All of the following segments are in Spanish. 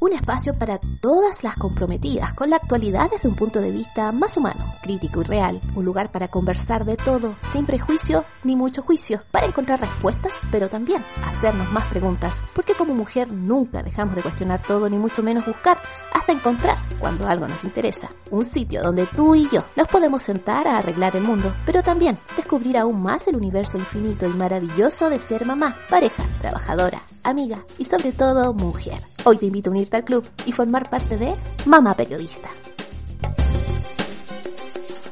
Un espacio para todas las comprometidas con la actualidad desde un punto de vista más humano, crítico y real, un lugar para conversar de todo, sin prejuicio ni mucho juicio, para encontrar respuestas, pero también hacernos más preguntas, porque como mujer nunca dejamos de cuestionar todo ni mucho menos buscar hasta encontrar cuando algo nos interesa. Un sitio donde tú y yo nos podemos sentar a arreglar el mundo, pero también descubrir aún más el universo infinito y maravilloso de ser mamá, pareja, trabajadora, amiga y sobre todo mujer. Hoy te invito a unirte al club y formar parte de Mamá Periodista.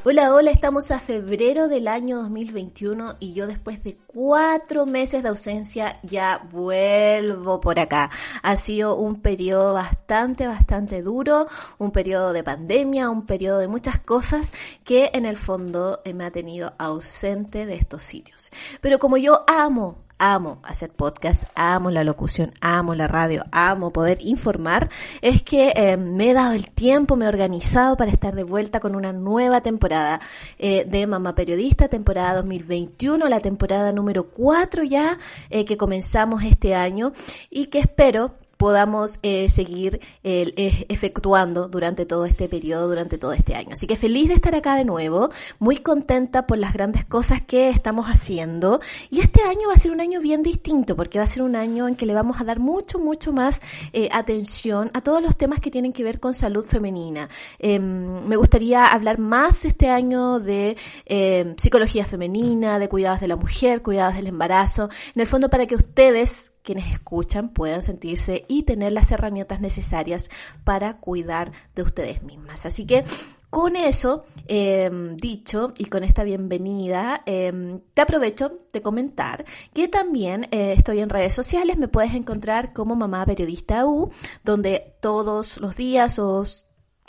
Hola, hola, estamos a febrero del año 2021 y yo después de cuatro meses de ausencia ya vuelvo por acá. Ha sido un periodo bastante, bastante duro, un periodo de pandemia, un periodo de muchas cosas que en el fondo me ha tenido ausente de estos sitios. Pero como yo amo amo hacer podcast, amo la locución, amo la radio, amo poder informar, es que eh, me he dado el tiempo, me he organizado para estar de vuelta con una nueva temporada eh, de Mamá Periodista, temporada 2021, la temporada número 4 ya eh, que comenzamos este año y que espero podamos eh, seguir eh, efectuando durante todo este periodo, durante todo este año. Así que feliz de estar acá de nuevo, muy contenta por las grandes cosas que estamos haciendo y este año va a ser un año bien distinto porque va a ser un año en que le vamos a dar mucho, mucho más eh, atención a todos los temas que tienen que ver con salud femenina. Em, me gustaría hablar más este año de em, psicología femenina, de cuidados de la mujer, cuidados del embarazo, en el fondo para que ustedes quienes escuchan puedan sentirse y tener las herramientas necesarias para cuidar de ustedes mismas. Así que con eso em, dicho y con esta bienvenida, em, te aprovecho de comentar que también eh, estoy en redes sociales, me puedes encontrar como mamá periodista U, donde todos los días o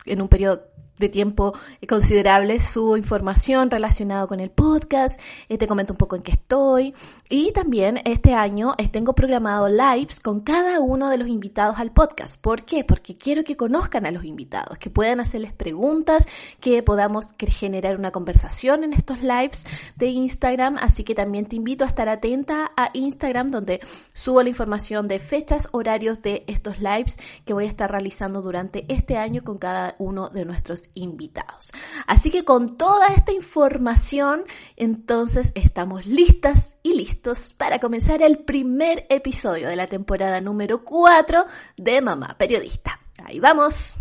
en un periodo de tiempo considerable su información relacionada con el podcast, eh, te comento un poco en qué estoy y también este año eh, tengo programado lives con cada uno de los invitados al podcast. ¿Por qué? Porque quiero que conozcan a los invitados, que puedan hacerles preguntas, que podamos generar una conversación en estos lives de Instagram, así que también te invito a estar atenta a Instagram donde subo la información de fechas, horarios de estos lives que voy a estar realizando durante este año con cada uno de nuestros invitados. Así que con toda esta información, entonces estamos listas y listos para comenzar el primer episodio de la temporada número 4 de Mamá Periodista. Ahí vamos.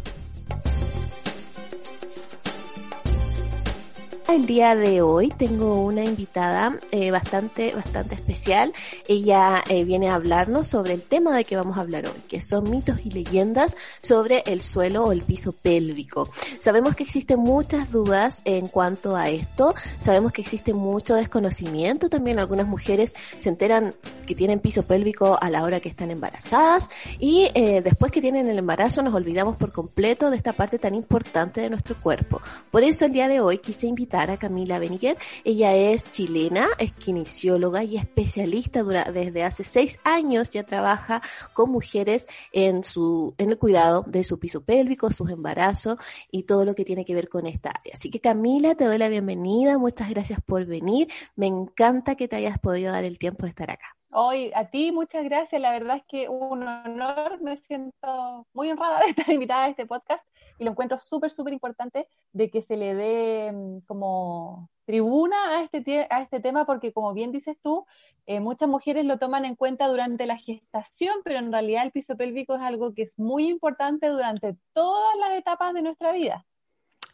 El día de hoy tengo una invitada eh, bastante, bastante especial. Ella eh, viene a hablarnos sobre el tema de que vamos a hablar hoy, que son mitos y leyendas sobre el suelo o el piso pélvico. Sabemos que existen muchas dudas en cuanto a esto. Sabemos que existe mucho desconocimiento. También algunas mujeres se enteran que tienen piso pélvico a la hora que están embarazadas y eh, después que tienen el embarazo nos olvidamos por completo de esta parte tan importante de nuestro cuerpo. Por eso el día de hoy quise invitar Camila Beniguer. Ella es chilena, es kinesióloga y especialista desde hace seis años. Ya trabaja con mujeres en su, en el cuidado de su piso pélvico, sus embarazos y todo lo que tiene que ver con esta área. Así que Camila, te doy la bienvenida. Muchas gracias por venir. Me encanta que te hayas podido dar el tiempo de estar acá. Hoy, a ti muchas gracias. La verdad es que un honor. Me siento muy honrada de estar invitada a este podcast y lo encuentro súper, súper importante de que se le dé mm, como tribuna a este, a este tema, porque como bien dices tú, eh, muchas mujeres lo toman en cuenta durante la gestación, pero en realidad el piso pélvico es algo que es muy importante durante todas las etapas de nuestra vida.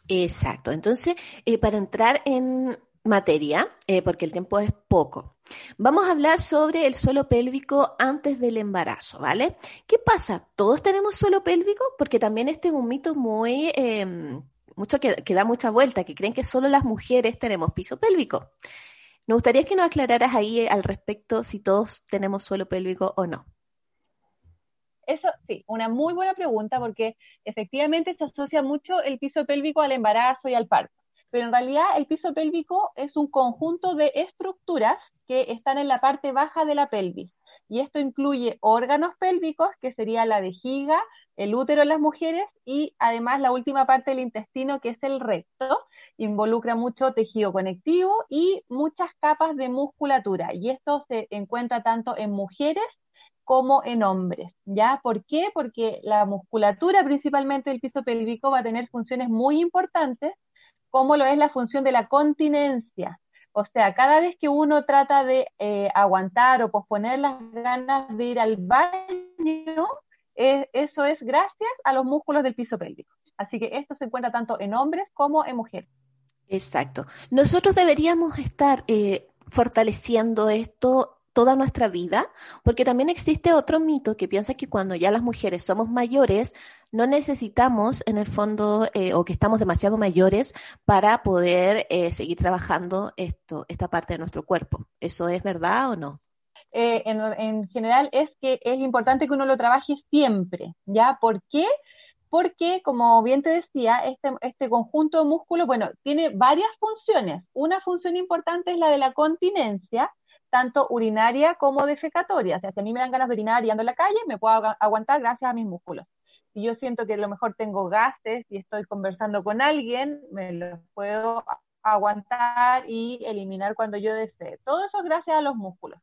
Exacto. Entonces, eh, para entrar en materia, eh, porque el tiempo es poco. Vamos a hablar sobre el suelo pélvico antes del embarazo, ¿vale? ¿Qué pasa? ¿Todos tenemos suelo pélvico? Porque también este es un mito muy, em, mucho que, que, da mucha vuelta, que creen que solo las mujeres tenemos piso pélvico. Me gustaría que nos aclararas ahí al respecto si todos tenemos suelo pélvico o no. Eso sí, una muy buena pregunta porque efectivamente se asocia mucho el piso pélvico al embarazo y al parto. Pero en realidad el piso pélvico es un conjunto de estructuras que están en la parte baja de la pelvis. Y esto incluye órganos pélvicos, que sería la vejiga, el útero en las mujeres y además la última parte del intestino, que es el recto, involucra mucho tejido conectivo y muchas capas de musculatura. Y esto se encuentra tanto en mujeres como en hombres, ¿ya? ¿Por qué? Porque la musculatura principalmente del piso pélvico va a tener funciones muy importantes, como lo es la función de la continencia. O sea, cada vez que uno trata de eh, aguantar o posponer las ganas de ir al baño, eh, eso es gracias a los músculos del piso pélvico. Así que esto se encuentra tanto en hombres como en mujeres. Exacto. Nosotros deberíamos estar eh, fortaleciendo esto toda nuestra vida, porque también existe otro mito que piensa que cuando ya las mujeres somos mayores, no necesitamos en el fondo eh, o que estamos demasiado mayores para poder eh, seguir trabajando esto, esta parte de nuestro cuerpo. ¿Eso es verdad o no? en, en, general es que es importante que uno lo trabaje siempre, ¿ya? ¿Por qué? porque, como bien te decía, este, este conjunto de músculos, bueno, tiene varias funciones. Una función importante es la de la continencia, tanto urinaria como defecatoria. O sea, si a mí me dan ganas de orinar y ando en la calle, me puedo aguantar gracias a mis músculos. Si yo siento que a lo mejor tengo gases y estoy conversando con alguien, me los puedo aguantar y eliminar cuando yo desee. Todo eso es gracias a los músculos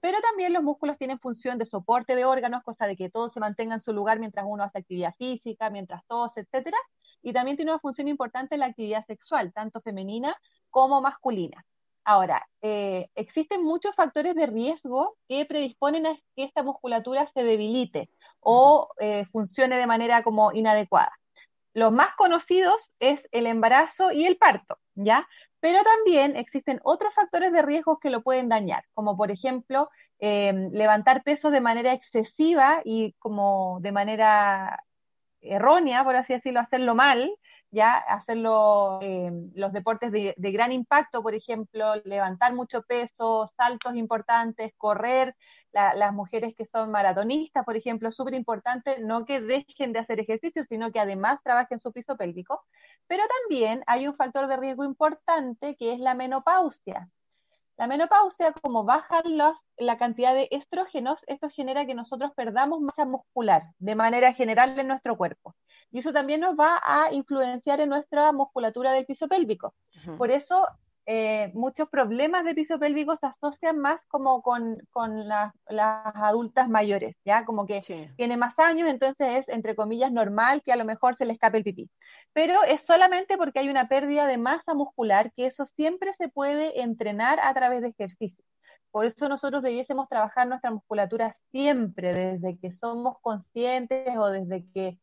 pero también los músculos tienen función de soporte de órganos, cosa de que todo se mantenga en su lugar mientras uno hace actividad física, mientras todos, etcétera, y también tiene una función importante en la actividad sexual, tanto femenina como masculina. Ahora, eh, existen muchos factores de riesgo que predisponen a que esta musculatura se debilite o eh, funcione de manera como inadecuada. Los más conocidos es el embarazo y el parto, ¿ya? Pero también existen otros factores de riesgo que lo pueden dañar, como por ejemplo em, levantar pesos de manera excesiva y como de manera errónea, por así decirlo, hacerlo mal, ya hacerlo em, los deportes de, gran impacto, por ejemplo, levantar mucho peso, saltos importantes, correr, las mujeres que son maratonistas, por ejemplo, súper importante, no que dejen de hacer ejercicio, sino que además trabajen su piso pélvico. Pero también hay un factor de riesgo importante que es la menopausia. La menopausia, como baja la cantidad de estrógenos, esto genera que nosotros perdamos masa muscular de manera general en nuestro cuerpo. Y eso también nos va a influenciar en nuestra musculatura del piso pélvico. Por eso eh, muchos problemas de piso pélvico se asocian más como con, las adultas mayores, ¿ya? Como que tiene más años, entonces es, entre comillas, normal que a lo mejor se le escape el pipí. Pero es solamente porque hay una pérdida de masa muscular, que eso siempre se puede entrenar a través de ejercicio. Por eso nosotros debiésemos trabajar nuestra musculatura siempre, desde que somos conscientes o desde que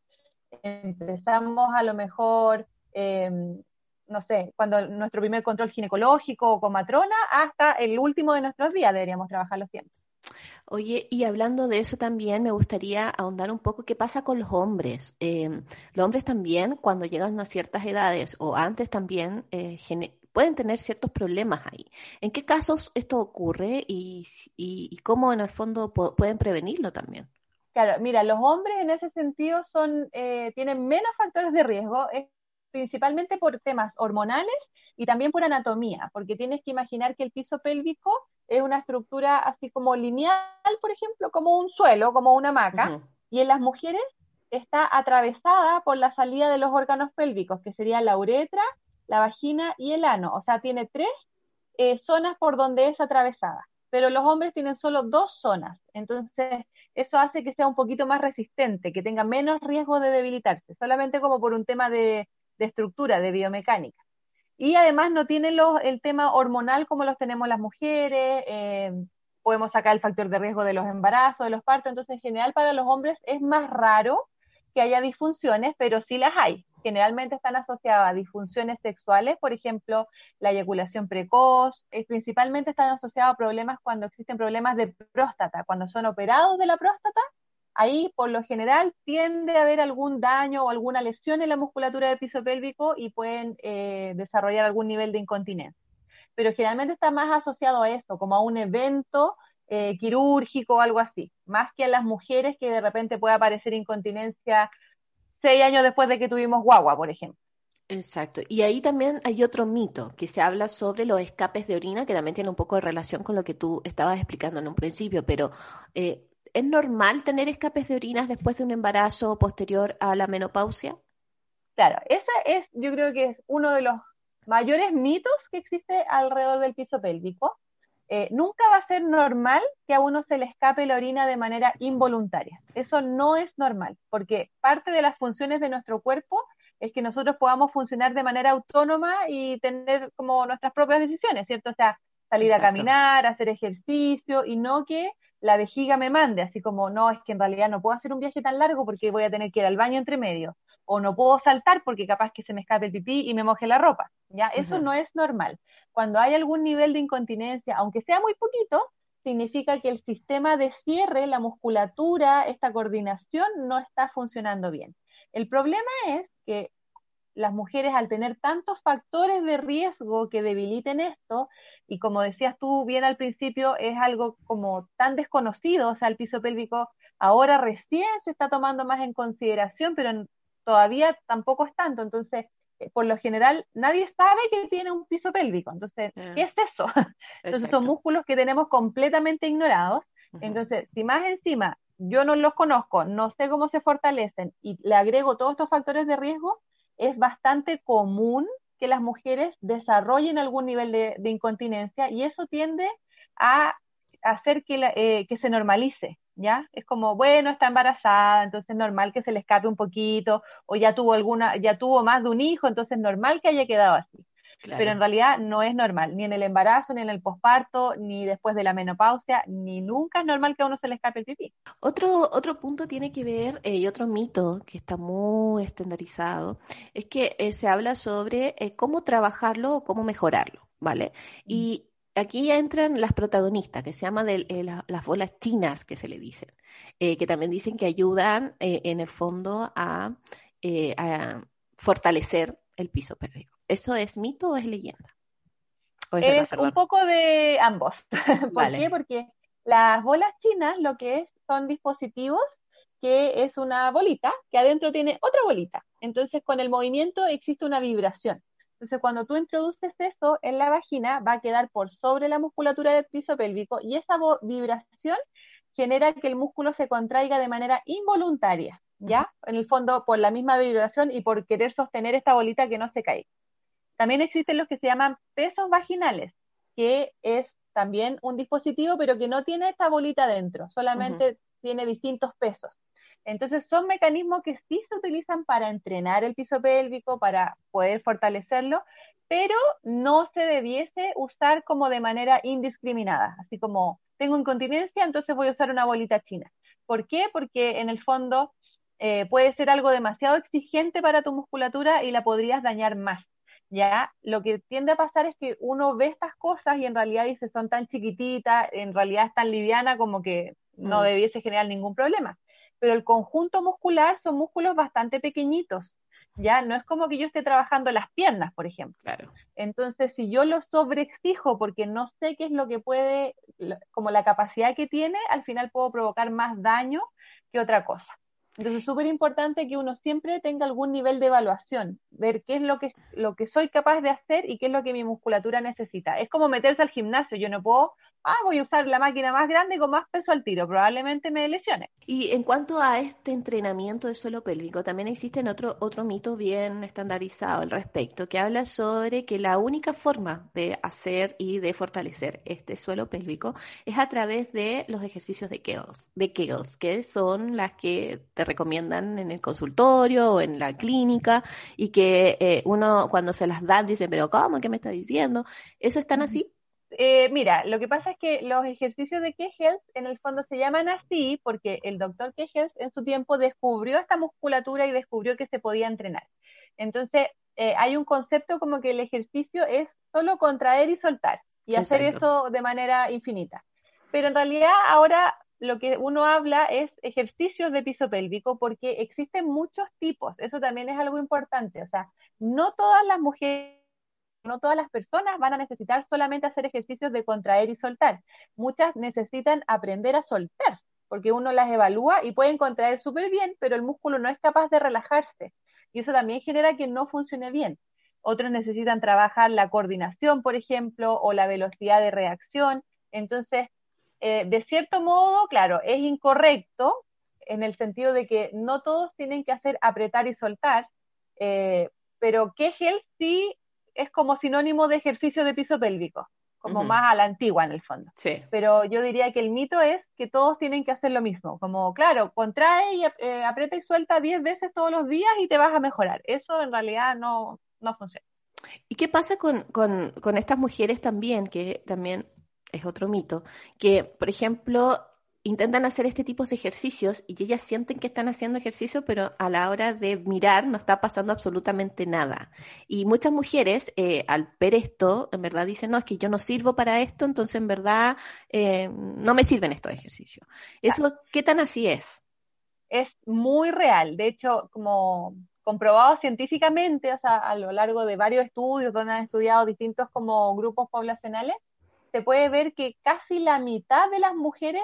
empezamos a lo mejor em, no sé, cuando nuestro primer control ginecológico o con matrona, hasta el último de nuestros días deberíamos trabajar los tiempos. Oye, y hablando de eso también, me gustaría ahondar un poco qué pasa con los hombres. Em, los hombres también, cuando llegan a ciertas edades o antes también, eh, pueden tener ciertos problemas ahí. ¿En qué casos esto ocurre y, cómo en el fondo pueden prevenirlo también? Claro, mira, los hombres en ese sentido son, eh, tienen menos factores de riesgo principalmente por temas hormonales y también por anatomía, porque tienes que imaginar que el piso pélvico es una estructura así como lineal, por ejemplo, como un suelo, como una hamaca, y en las mujeres está atravesada por la salida de los órganos pélvicos, que sería la uretra, la vagina y el ano, o sea, tiene tres eh, zonas por donde es atravesada, pero los hombres tienen solo dos zonas, entonces eso hace que sea un poquito más resistente, que tenga menos riesgo de debilitarse, solamente como por un tema de, estructura, de biomecánica. Y además no tiene el tema hormonal como los tenemos las mujeres, eh, podemos sacar el factor de riesgo de los embarazos, de los partos, entonces en general para los hombres es más raro que haya disfunciones, pero sí las hay. Generalmente están asociadas a disfunciones sexuales, por ejemplo, la eyaculación precoz, eh, principalmente están asociadas a problemas cuando existen problemas de próstata, cuando son operados de la próstata, ahí por lo general tiende a haber algún daño o alguna lesión en la musculatura del piso pélvico y pueden eh, desarrollar algún nivel de incontinencia. pero generalmente está más asociado a esto, como a un evento eh, quirúrgico o algo así, más que a las mujeres que de repente puede aparecer incontinencia seis años después de que tuvimos guagua, por ejemplo. Exacto. Y ahí también hay otro mito que se habla sobre los escapes de orina, que también tiene un poco de relación con lo que tú estabas explicando en un principio, pero eh, ¿es normal tener escapes de orinas después de un embarazo posterior a la menopausia? Claro, ese es, yo creo que es uno de los mayores mitos que existe alrededor del piso pélvico. Eh, nunca va a ser normal que a uno se le escape la orina de manera involuntaria. Eso no es normal, porque parte de las funciones de nuestro cuerpo es que nosotros podamos funcionar de manera autónoma y tener como nuestras propias decisiones, ¿cierto? O sea, salir a caminar, hacer ejercicio y no que la vejiga me mande, así como, no, es que en realidad no puedo hacer un viaje tan largo porque voy a tener que ir al baño entre medio, o no puedo saltar porque capaz que se me escape el pipí y me moje la ropa, ¿ya? Eso no es normal. Cuando hay algún nivel de incontinencia, aunque sea muy poquito, significa que el sistema de cierre, la musculatura, esta coordinación no está funcionando bien. El problema es que las mujeres al tener tantos factores de riesgo que debiliten esto, y como decías tú bien al principio, es algo como tan desconocido, o sea, el piso pélvico ahora recién se está tomando más en consideración, pero todavía tampoco es tanto, entonces, eh, por lo general, nadie sabe que tiene un piso pélvico, entonces, ¿qué es eso? Entonces, son músculos que tenemos completamente ignorados, entonces, si más encima yo no los conozco, no sé cómo se fortalecen y le agrego todos estos factores de riesgo, es bastante común que las mujeres desarrollen algún nivel de, incontinencia y eso tiende a hacer que, eh, que se normalice, ¿ya? Es como, bueno, está embarazada, entonces es normal que se le escape un poquito, o ya tuvo alguna, ya tuvo más de un hijo, entonces es normal que haya quedado así. Pero en realidad no es normal, ni en el embarazo, ni en el posparto, ni después de la menopausia, ni nunca es normal que a uno se le escape el pipí. Otro, otro punto tiene que ver, eh, y otro mito que está muy estandarizado, es que eh, se habla sobre eh, cómo trabajarlo o cómo mejorarlo, ¿vale? Mm. Y aquí entran las protagonistas, que se llaman las bolas chinas, que se le dicen, que también dicen que ayudan en el fondo a, a fortalecer el piso pélvico. ¿Eso es mito o es leyenda? es, un poco de ambos. ¿Por qué? Porque las bolas chinas lo que es son dispositivos que es una bolita que adentro tiene otra bolita. Entonces con el movimiento existe una vibración. Entonces cuando tú introduces eso en la vagina va a quedar por sobre la musculatura del piso pélvico y esa vibración genera que el músculo se contraiga de manera involuntaria, ¿ya? En el fondo por la misma vibración y por querer sostener esta bolita que no se caiga. También existen los que se llaman pesos vaginales, que es también un dispositivo, pero que no tiene esta bolita dentro, solamente tiene distintos pesos. Entonces son mecanismos que sí se utilizan para entrenar el piso pélvico, para poder fortalecerlo, pero no se debiese usar como de manera indiscriminada, así como tengo incontinencia, entonces voy a usar una bolita china. ¿Por qué? Porque en el fondo eh, puede ser algo demasiado exigente para tu musculatura y la podrías dañar más. ¿ya? Lo que tiende a pasar es que uno ve estas cosas y en realidad dice son tan chiquititas, en realidad es tan liviana como que no mm. debiese generar ningún problema. Pero el conjunto muscular son músculos bastante pequeñitos, ¿ya? No es como que yo esté trabajando las piernas, por ejemplo. Claro. Entonces, si yo lo sobreexijo porque no sé qué es lo que puede, como la capacidad que tiene, al final puedo provocar más daño que otra cosa. Entonces es súper importante que uno siempre tenga algún nivel de evaluación, ver qué es lo que, lo que soy capaz de hacer y qué es lo que mi musculatura necesita. Es como meterse al gimnasio, yo no puedo ah, voy a usar la máquina más grande con más peso al tiro, probablemente me lesione. Y en cuanto a este entrenamiento de suelo pélvico, también existe otro, otro mito bien estandarizado al respecto, que habla sobre que la única forma de hacer y de fortalecer este suelo pélvico es a través de los ejercicios de Kegels, de Kegels que son las que te recomiendan en el consultorio o en la clínica y que eh, uno cuando se las da dice, pero ¿cómo? ¿Qué me está diciendo? ¿Eso están así? Eh, mira, lo que pasa es que los ejercicios de Kegels en el fondo se llaman así porque el doctor Kegels en su tiempo descubrió esta musculatura y descubrió que se podía entrenar. Entonces, eh, hay un concepto como que el ejercicio es solo contraer y soltar y hacer eso de manera infinita. Pero en realidad ahora lo que uno habla es ejercicios de piso pélvico porque existen muchos tipos. Eso también es algo importante. O sea, no todas las mujeres no todas las personas van a necesitar solamente hacer ejercicios de contraer y soltar. Muchas necesitan aprender a soltar, porque uno las evalúa y pueden contraer súper bien, pero el músculo no es capaz de relajarse. Y eso también genera que no funcione bien. Otros necesitan trabajar la coordinación, por ejemplo, o la velocidad de reacción. Entonces, eh, de cierto modo, claro, es incorrecto en el sentido de que no todos tienen que hacer apretar y soltar, eh, pero Kegel sí es como sinónimo de ejercicio de piso pélvico, como más a la antigua en el fondo. Sí. Pero yo diría que el mito es que todos tienen que hacer lo mismo, como claro, contrae y eh, aprieta y suelta 10 veces todos los días y te vas a mejorar. Eso en realidad no, no funciona. ¿Y qué pasa con, con, con estas mujeres también, que también es otro mito, que, por ejemplo, intentan hacer este tipo de ejercicios y ellas sienten que están haciendo ejercicio, pero a la hora de mirar no está pasando absolutamente nada. Y muchas mujeres, eh, al ver esto, en verdad dicen, no, es que yo no sirvo para esto, entonces en verdad eh, no me sirven estos ejercicios. ¿Eso qué tan así es? Es muy real. De hecho, como comprobado científicamente, o sea, a lo largo de varios estudios donde han estudiado distintos como grupos poblacionales, se puede ver que casi la mitad de las mujeres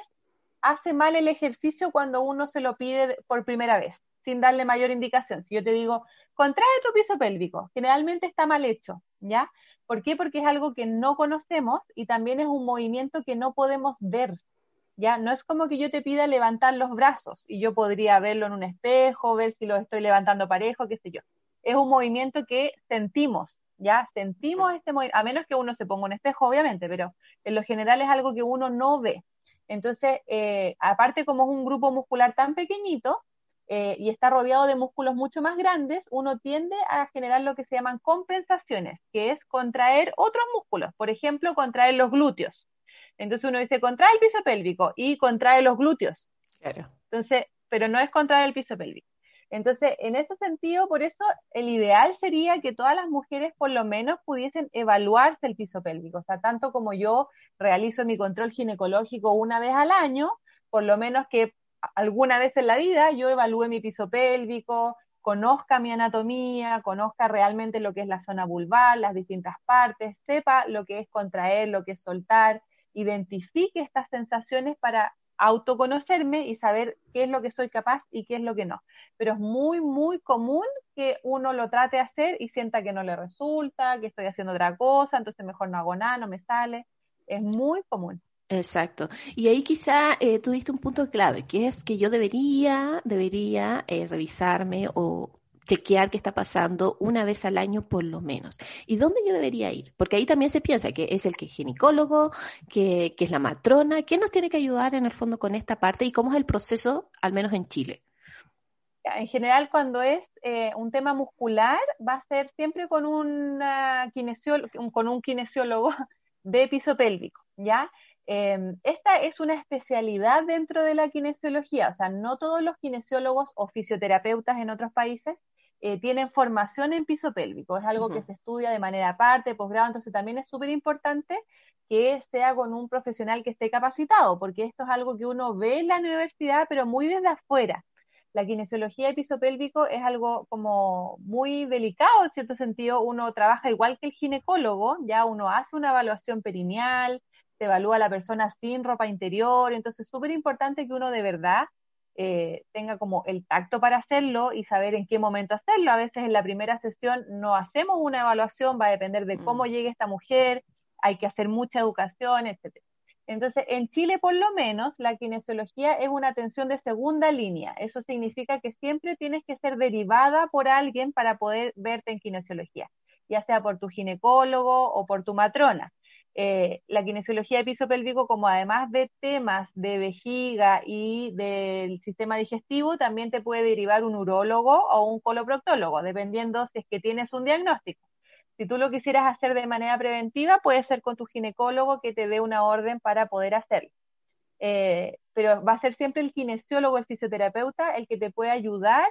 hace mal el ejercicio cuando uno se lo pide por primera vez, sin darle mayor indicación. Si yo te digo, contrae tu piso pélvico, generalmente está mal hecho, ¿ya? ¿Por qué? Porque es algo que no conocemos y también es un movimiento que no podemos ver, ¿ya? No es como que yo te pida levantar los brazos y yo podría verlo en un espejo, ver si lo estoy levantando parejo, qué sé yo. Es un movimiento que sentimos, ¿ya? Sentimos este movimiento, a menos que uno se ponga un espejo, obviamente, pero en lo general es algo que uno no ve. Entonces, eh, aparte como es un grupo muscular tan pequeñito eh, y está rodeado de músculos mucho más grandes, uno tiende a generar lo que se llaman compensaciones, que es contraer otros músculos, por ejemplo, contraer los glúteos. Entonces uno dice, contrae el piso pélvico y contrae los glúteos. Claro. Entonces, pero no es contraer el piso pélvico. Entonces, en ese sentido, por eso el ideal sería que todas las mujeres por lo menos pudiesen evaluarse el piso pélvico. O sea, tanto como yo realizo mi control ginecológico una vez al año, por lo menos que alguna vez en la vida yo evalúe mi piso pélvico, conozca mi anatomía, conozca realmente lo que es la zona vulvar, las distintas partes, sepa lo que es contraer, lo que es soltar, identifique estas sensaciones para autoconocerme y saber qué es lo que soy capaz y qué es lo que no. Pero es muy, muy común que uno lo trate de hacer y sienta que no le resulta, que estoy haciendo otra cosa, entonces mejor no hago nada, no me sale. Es muy común. Exacto. Y ahí quizá eh, tú diste un punto clave, que es que yo debería, debería eh, revisarme o chequear qué está pasando una vez al año por lo menos. ¿Y dónde yo debería ir? Porque ahí también se piensa que es el que es ginecólogo, que, que es la matrona, ¿quién nos tiene que ayudar en el fondo con esta parte y cómo es el proceso, al menos en Chile? En general, cuando es eh, un tema muscular, va a ser siempre con, una con un kinesiólogo de piso pélvico, ¿ya? Em, esta es una especialidad dentro de la kinesiología, o sea, no todos los kinesiólogos o fisioterapeutas en otros países eh, tienen formación en piso pélvico, es algo que se estudia de manera aparte, posgrado, entonces también es súper importante que sea con un profesional que esté capacitado, porque esto es algo que uno ve en la universidad, pero muy desde afuera. La kinesiología de piso pélvico es algo como muy delicado en cierto sentido, uno trabaja igual que el ginecólogo, ya uno hace una evaluación perineal, se evalúa a la persona sin ropa interior, entonces es súper importante que uno de verdad eh, tenga como el tacto para hacerlo y saber en qué momento hacerlo. A veces en la primera sesión no hacemos una evaluación, va a depender de cómo mm. llegue esta mujer, hay que hacer mucha educación, etc. Entonces, en Chile por lo menos, la kinesiología es una atención de segunda línea. Eso significa que siempre tienes que ser derivada por alguien para poder verte en kinesiología, ya sea por tu ginecólogo o por tu matrona. Eh, la kinesiología de piso pélvico, como además de temas de vejiga y del sistema digestivo, también te puede derivar un urólogo o un coloproctólogo, dependiendo si es que tienes un diagnóstico. Si tú lo quisieras hacer de manera preventiva, puede ser con tu ginecólogo que te dé una orden para poder hacerlo. Eh, pero va a ser siempre el kinesiólogo, el fisioterapeuta, el que te puede ayudar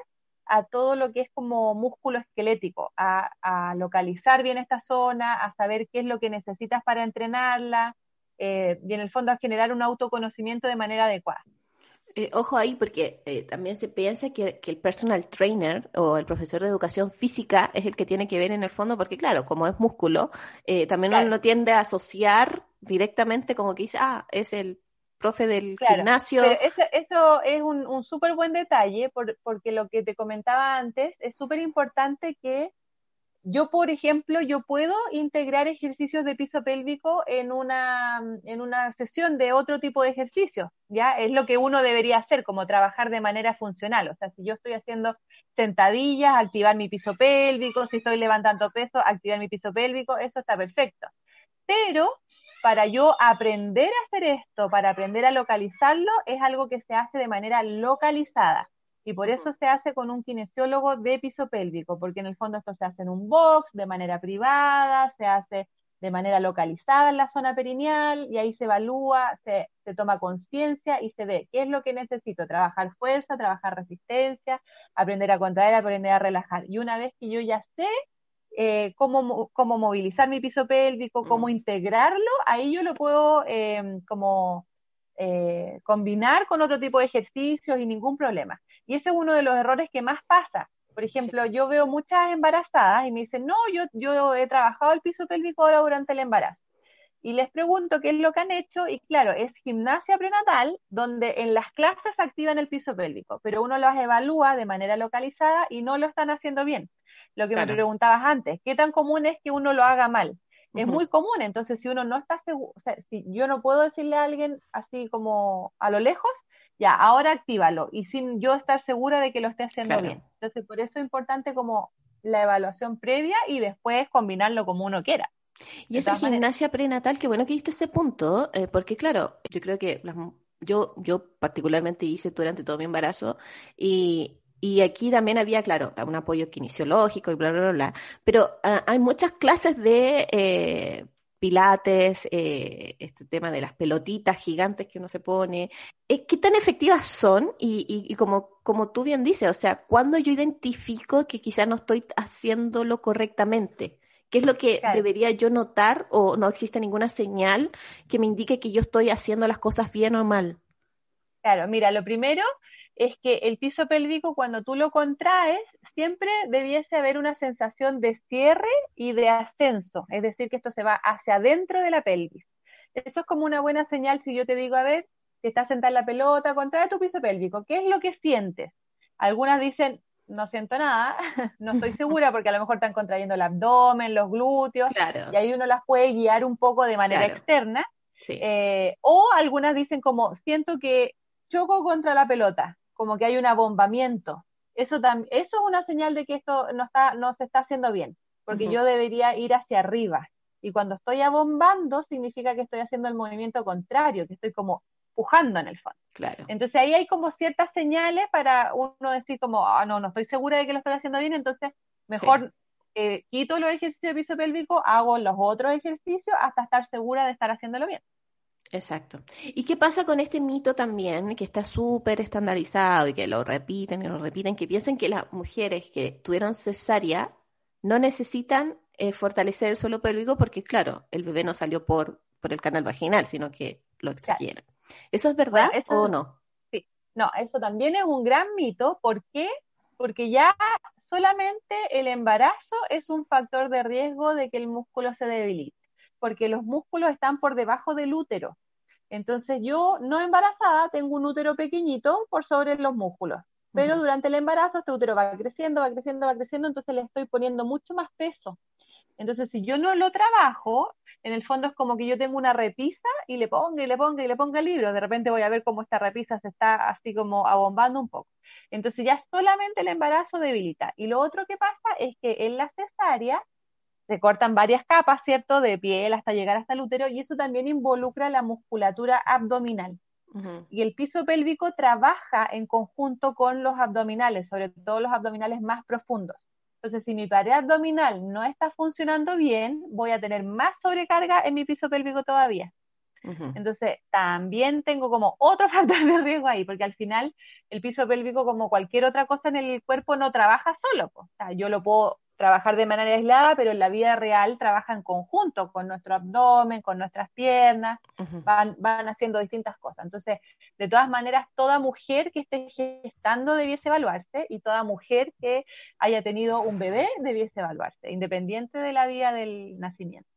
a todo lo que es como músculo esquelético, a, localizar bien esta zona, a saber qué es lo que necesitas para entrenarla eh, y en el fondo a generar un autoconocimiento de manera adecuada. Eh, ojo ahí porque eh, también se piensa que, el personal trainer o el profesor de educación física es el que tiene que ver en el fondo porque claro, como es músculo, también uno tiende a asociar directamente como que dice, ah, es el profe del gimnasio. eso, eso, es un, un súper buen detalle porque lo que te comentaba antes es súper importante que yo, por ejemplo, yo puedo integrar ejercicios de piso pélvico en una, en una sesión de otro tipo de ejercicios, ¿ya? Es lo que uno debería hacer, como trabajar de manera funcional. O sea, si yo estoy haciendo sentadillas, activar mi piso pélvico, si estoy levantando peso, activar mi piso pélvico, eso está perfecto. Pero para yo aprender a hacer esto, para aprender a localizarlo, es algo que se hace de manera localizada y por eso se hace con un kinesiólogo de piso pélvico, porque en el fondo esto se hace en un box, de manera privada, se hace de manera localizada en la zona perineal y ahí se evalúa, se, toma conciencia y se ve qué es lo que necesito, trabajar fuerza, trabajar resistencia, aprender a contraer, aprender a relajar. Y una vez que yo ya sé eh, cómo, cómo, movilizar mi piso pélvico, cómo mm. integrarlo, ahí yo lo puedo eh, como eh, combinar con otro tipo de ejercicios y ningún problema. Y ese es uno de los errores que más pasa. Por ejemplo, yo veo muchas embarazadas y me dicen, no, yo, yo he trabajado el piso pélvico ahora durante el embarazo. Y les pregunto qué es lo que han hecho y claro, es gimnasia prenatal donde en las clases activan el piso pélvico, pero uno las evalúa de manera localizada y no lo están haciendo bien. Lo que me preguntabas antes, ¿qué tan común es que uno lo haga mal? Es muy común, entonces si uno no está seguro, o sea, si yo no puedo decirle a alguien así como a lo lejos, ya, ahora actívalo y sin yo estar segura de que lo esté haciendo bien. Entonces, por eso es importante como la evaluación previa y después combinarlo como uno quiera. Y esa gimnasia prenatal, qué bueno que diste ese punto, eh, porque claro, yo creo que yo, yo particularmente hice durante todo mi embarazo y, y aquí también había, claro, un apoyo kinesiológico y bla, bla, bla, bla. Pero ah, hay muchas clases de eh, pilates, eh, este tema de las pelotitas gigantes que uno se pone, eh, ¿qué tan efectivas son? Y, como, como tú bien dices, o sea, ¿cuándo yo identifico que quizás no estoy haciéndolo correctamente? ¿Qué es lo que debería yo notar o no existe ninguna señal que me indique que yo estoy haciendo las cosas bien o mal? Claro, mira, lo primero es que el piso pélvico cuando tú lo contraes, siempre debiese haber una sensación de cierre y de ascenso, es decir, que esto se va hacia adentro de la pelvis. Eso es como una buena señal si yo te digo, a ver, si estás sentada en la pelota, contrae tu piso pélvico, ¿qué es lo que sientes? Algunas dicen, no siento nada, no estoy segura porque a lo mejor están contrayendo el abdomen, los glúteos, y ahí uno las puede guiar un poco de manera externa. Eh, o algunas dicen como, siento que choco contra la pelota, como que hay un abombamiento. Eso, eso es una señal de que esto no, está, no se está haciendo bien, porque yo debería ir hacia arriba. Y cuando estoy abombando, significa que estoy haciendo el movimiento contrario, que estoy como pujando en el fondo. Claro. Entonces ahí hay como ciertas señales para uno decir como, ah, no, no estoy segura de que lo estoy haciendo bien, entonces mejor eh, quito los ejercicios de piso pélvico, hago los otros ejercicios hasta estar segura de estar haciéndolo bien. Exacto. ¿Y qué pasa con este mito también, que está súper estandarizado y que lo repiten y lo repiten, que piensan que las mujeres que tuvieron cesárea no necesitan eh, fortalecer el suelo pélvico porque, claro, el bebé no salió por, por el canal vaginal, sino que lo extrajeron. ¿Eso es verdad o no? Sí, no, eso también es un gran mito. ¿Por qué? Porque ya solamente el embarazo es un factor de riesgo de que el músculo se debilite, porque los músculos están por debajo del útero. Entonces yo, no embarazada, tengo un útero pequeñito por sobre los músculos, pero durante el embarazo este útero va creciendo, va creciendo, va creciendo, entonces le estoy poniendo mucho más peso. Entonces si yo no lo trabajo, en el fondo es como que yo tengo una repisa y le pongo y le pongo y le pongo el libro, de repente voy a ver cómo esta repisa se está así como abombando un poco. Entonces ya solamente el embarazo debilita. Y lo otro que pasa es que en la cesárea se cortan varias capas, ¿cierto?, de piel hasta llegar hasta el útero y eso también involucra la musculatura abdominal. Y el piso pélvico trabaja en conjunto con los abdominales, sobre todo los abdominales más profundos. Entonces, si mi pared abdominal no está funcionando bien, voy a tener más sobrecarga en mi piso pélvico todavía. Entonces, también tengo como otro factor de riesgo ahí, porque al final el piso pélvico, como cualquier otra cosa en el cuerpo, no trabaja solo. O sea, yo lo puedo trabajar de manera aislada, pero en la vida real trabaja en conjunto con nuestro abdomen, con nuestras piernas, van, van haciendo distintas cosas. Entonces, De todas maneras, toda mujer que esté gestando debiese evaluarse y toda mujer que haya tenido un bebé debiese evaluarse, independiente de la vía del nacimiento.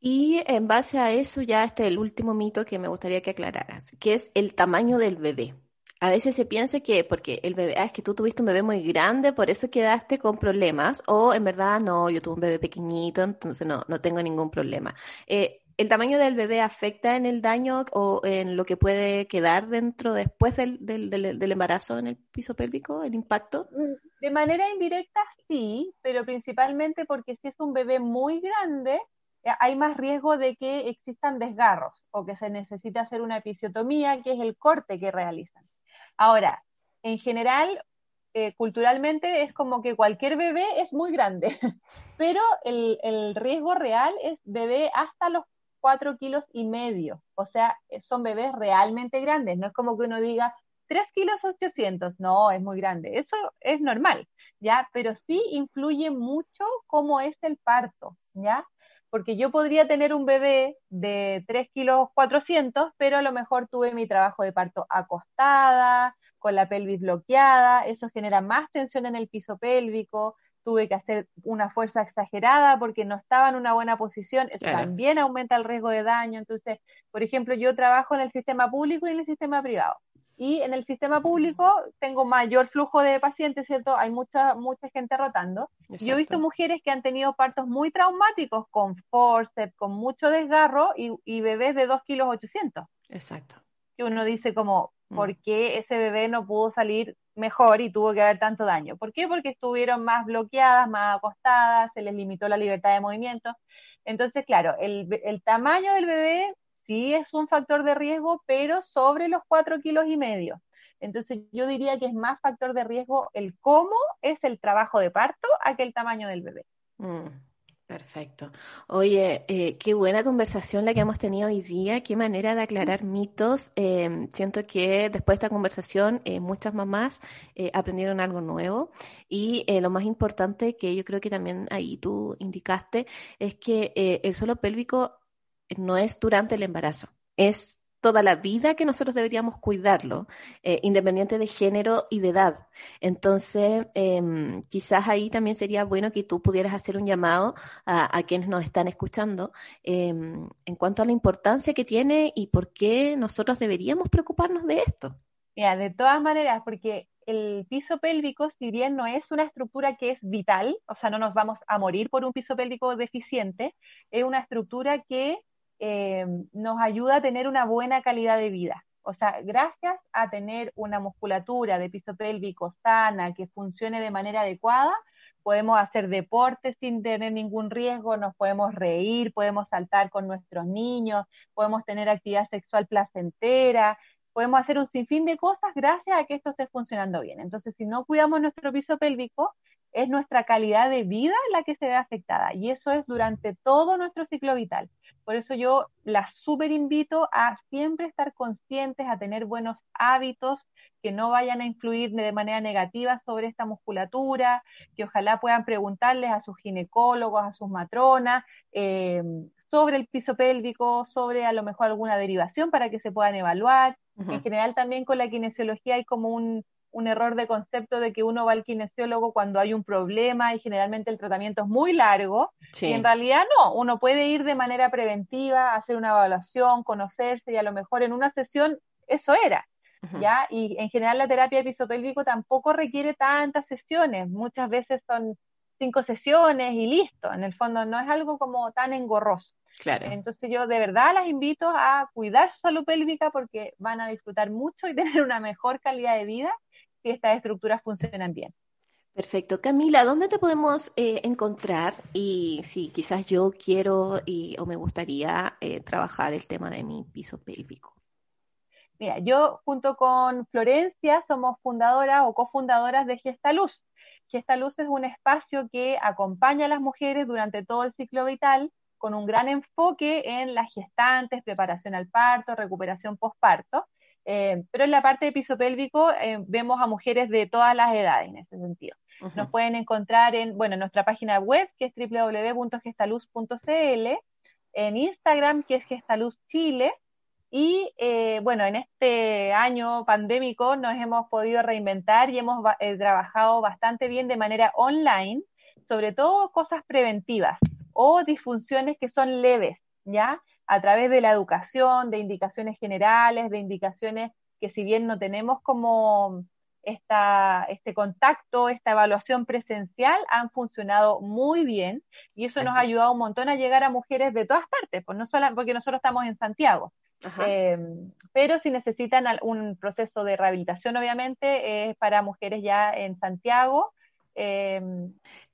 Y en base a eso, ya este es el último mito que me gustaría que aclararas, que es el tamaño del bebé. A veces se piensa que porque el bebé, ah, es que tú tuviste un bebé muy grande, por eso quedaste con problemas, o en verdad no, yo tuve un bebé pequeñito, entonces no, no tengo ningún problema. Eh, ¿El tamaño del bebé afecta en el daño o en lo que puede quedar dentro después del, del, del, embarazo en el piso pélvico, el impacto? Mm, de manera indirecta sí, pero principalmente porque si es un bebé muy grande, eh, hay más riesgo de que existan desgarros o que se necesite hacer una episiotomía, que es el corte que realizan. Ahora, en general, eh, culturalmente es como que cualquier bebé es muy grande, pero el, el, riesgo real es bebé hasta los 4 kilos y medio, o sea, son bebés realmente grandes, no es como que uno diga 3 kilos 800, no, es muy grande, eso es normal, ¿ya? Pero sí influye mucho cómo es el parto, ¿ya? Porque yo podría tener un bebé de 3 kilos 400, pero a lo mejor tuve mi trabajo de parto acostada, con la pelvis bloqueada, eso genera más tensión en el piso pélvico, tuve que hacer una fuerza exagerada porque no estaba en una buena posición, eso también aumenta el riesgo de daño. Entonces, por ejemplo, yo trabajo en el sistema público y en el sistema privado y en el sistema público tengo mayor flujo de pacientes, ¿cierto? Hay mucha, mucha gente rotando. Yo he visto mujeres que han tenido partos muy traumáticos con forceps, con mucho desgarro y, bebés de 2 kilos 800. Exacto. Que uno dice como, mm. ¿por qué ese bebé no pudo salir mejor y tuvo que haber tanto daño? ¿Por qué? Porque estuvieron más bloqueadas, más acostadas, se les limitó la libertad de movimiento. Entonces, claro, el, el tamaño del bebé sí es un factor de riesgo, pero sobre los cuatro kilos y medio. Entonces yo diría que es más factor de riesgo el cómo es el trabajo de parto a que el tamaño del bebé. Mm, perfecto. Oye, eh, qué buena conversación la que hemos tenido hoy día, qué manera de aclarar mitos. Em, siento que después de esta conversación eh, muchas mamás eh, aprendieron algo nuevo y lo más importante que yo creo que también ahí tú indicaste es que el suelo pélvico no es durante el embarazo, es toda la vida que nosotros deberíamos cuidarlo, eh, independiente de género y de edad. Entonces, em, quizás ahí también sería bueno que tú pudieras hacer un llamado a, quienes nos están escuchando em, en cuanto a la importancia que tiene y por qué nosotros deberíamos preocuparnos de esto. Mira, de todas maneras, porque el piso pélvico, si bien no es una estructura que es vital, o sea, no nos vamos a morir por un piso pélvico deficiente, es una estructura que eh, nos ayuda a tener una buena calidad de vida. O sea, gracias a tener una musculatura de piso pélvico sana, que funcione de manera adecuada, podemos hacer deporte sin tener ningún riesgo, nos podemos reír, podemos saltar con nuestros niños, podemos tener actividad sexual placentera, podemos hacer un sinfín de cosas gracias a que esto esté funcionando bien. Entonces, si no cuidamos nuestro piso pélvico, es nuestra calidad de vida la que se ve afectada y eso es durante todo nuestro ciclo vital. Por eso yo las súper invito a siempre estar conscientes, a tener buenos hábitos que no vayan a influir de manera negativa sobre esta musculatura, que ojalá puedan preguntarles a sus ginecólogos, a sus matronas, eh, sobre el piso pélvico, sobre a lo mejor alguna derivación para que se puedan evaluar. En general también con la kinesiología hay como un, un error de concepto de que uno va al kinesiólogo cuando hay un problema y generalmente el tratamiento es muy largo. Y en realidad no, uno puede ir de manera preventiva, hacer una evaluación, conocerse y a lo mejor en una sesión eso era. ¿Ya? Y en general la terapia episopélvico tampoco requiere tantas sesiones, muchas veces son cinco sesiones y listo, en el fondo no es algo como tan engorroso. Claro. Entonces yo de verdad las invito a cuidar su salud pélvica porque van a disfrutar mucho y tener una mejor calidad de vida si estas estructuras funcionan bien. Perfecto. Camila, ¿dónde te podemos eh, encontrar? Y si quizás yo quiero y, o me gustaría eh, trabajar el tema de mi piso pélvico. Mira, yo junto con Florencia somos fundadoras o cofundadoras de Gestaluz. Gestaluz es un espacio que acompaña a las mujeres durante todo el ciclo vital con un gran enfoque en las gestantes, preparación al parto, recuperación postparto eh, pero en la parte de piso pélvico eh, vemos a mujeres de todas las edades en ese sentido. Nos pueden encontrar en, bueno, nuestra página web, que es www.gestaluz.cl, en Instagram, que es Gestaluz Chile, Y eh, bueno, en este año pandémico nos hemos podido reinventar y hemos trabajado bastante bien de manera online, sobre todo cosas preventivas o disfunciones que son leves, ¿ya? A través de la educación, de indicaciones generales, de indicaciones que si bien no tenemos como esta, este contacto, esta evaluación presencial han funcionado muy bien y eso nos ha ayudado un montón a llegar a mujeres de todas partes, pues no solo, porque nosotros estamos en Santiago. Eh, pero si necesitan un proceso de rehabilitación, obviamente, es para mujeres ya en Santiago. Eh,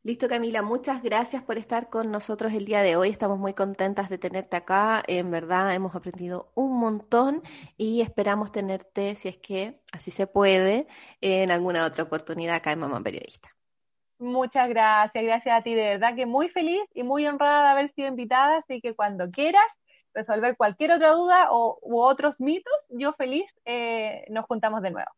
Listo, Camila, muchas gracias por estar con nosotros el día de hoy. Estamos muy contentas de tenerte acá. En verdad, hemos aprendido un montón y esperamos tenerte, si es que así se puede, en alguna otra oportunidad acá en Mamá Periodista. Muchas gracias, gracias a ti, de verdad que muy feliz y muy honrada de haber sido invitada, así que cuando quieras resolver cualquier otra duda o, u otros mitos, yo feliz eh, nos juntamos de nuevo.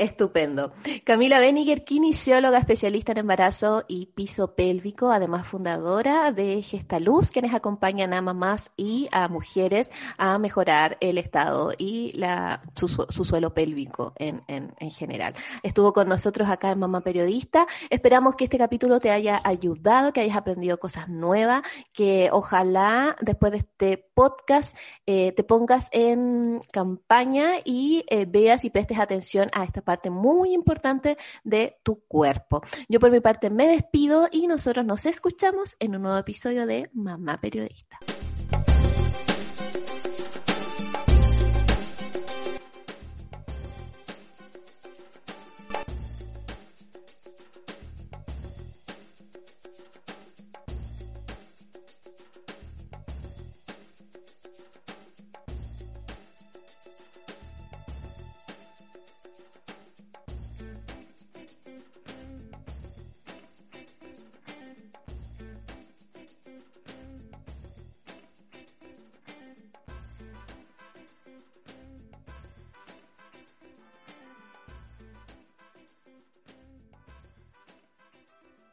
Estupendo. Camila Beniger, kinesióloga especialista en embarazo y piso pélvico, además fundadora de Gestaluz, quienes acompañan a mamás y a mujeres a mejorar el estado y la, su, suelo pélvico en, en, en, general. Estuvo con nosotros acá en Mamá Periodista. Esperamos que este capítulo te haya ayudado, que hayas aprendido cosas nuevas, que ojalá después de este podcast eh, te pongas en campaña y eh, veas y prestes atención a esta parte muy importante de tu cuerpo. Yo por mi parte me despido y nosotros nos escuchamos en un nuevo episodio de Mamá Periodista.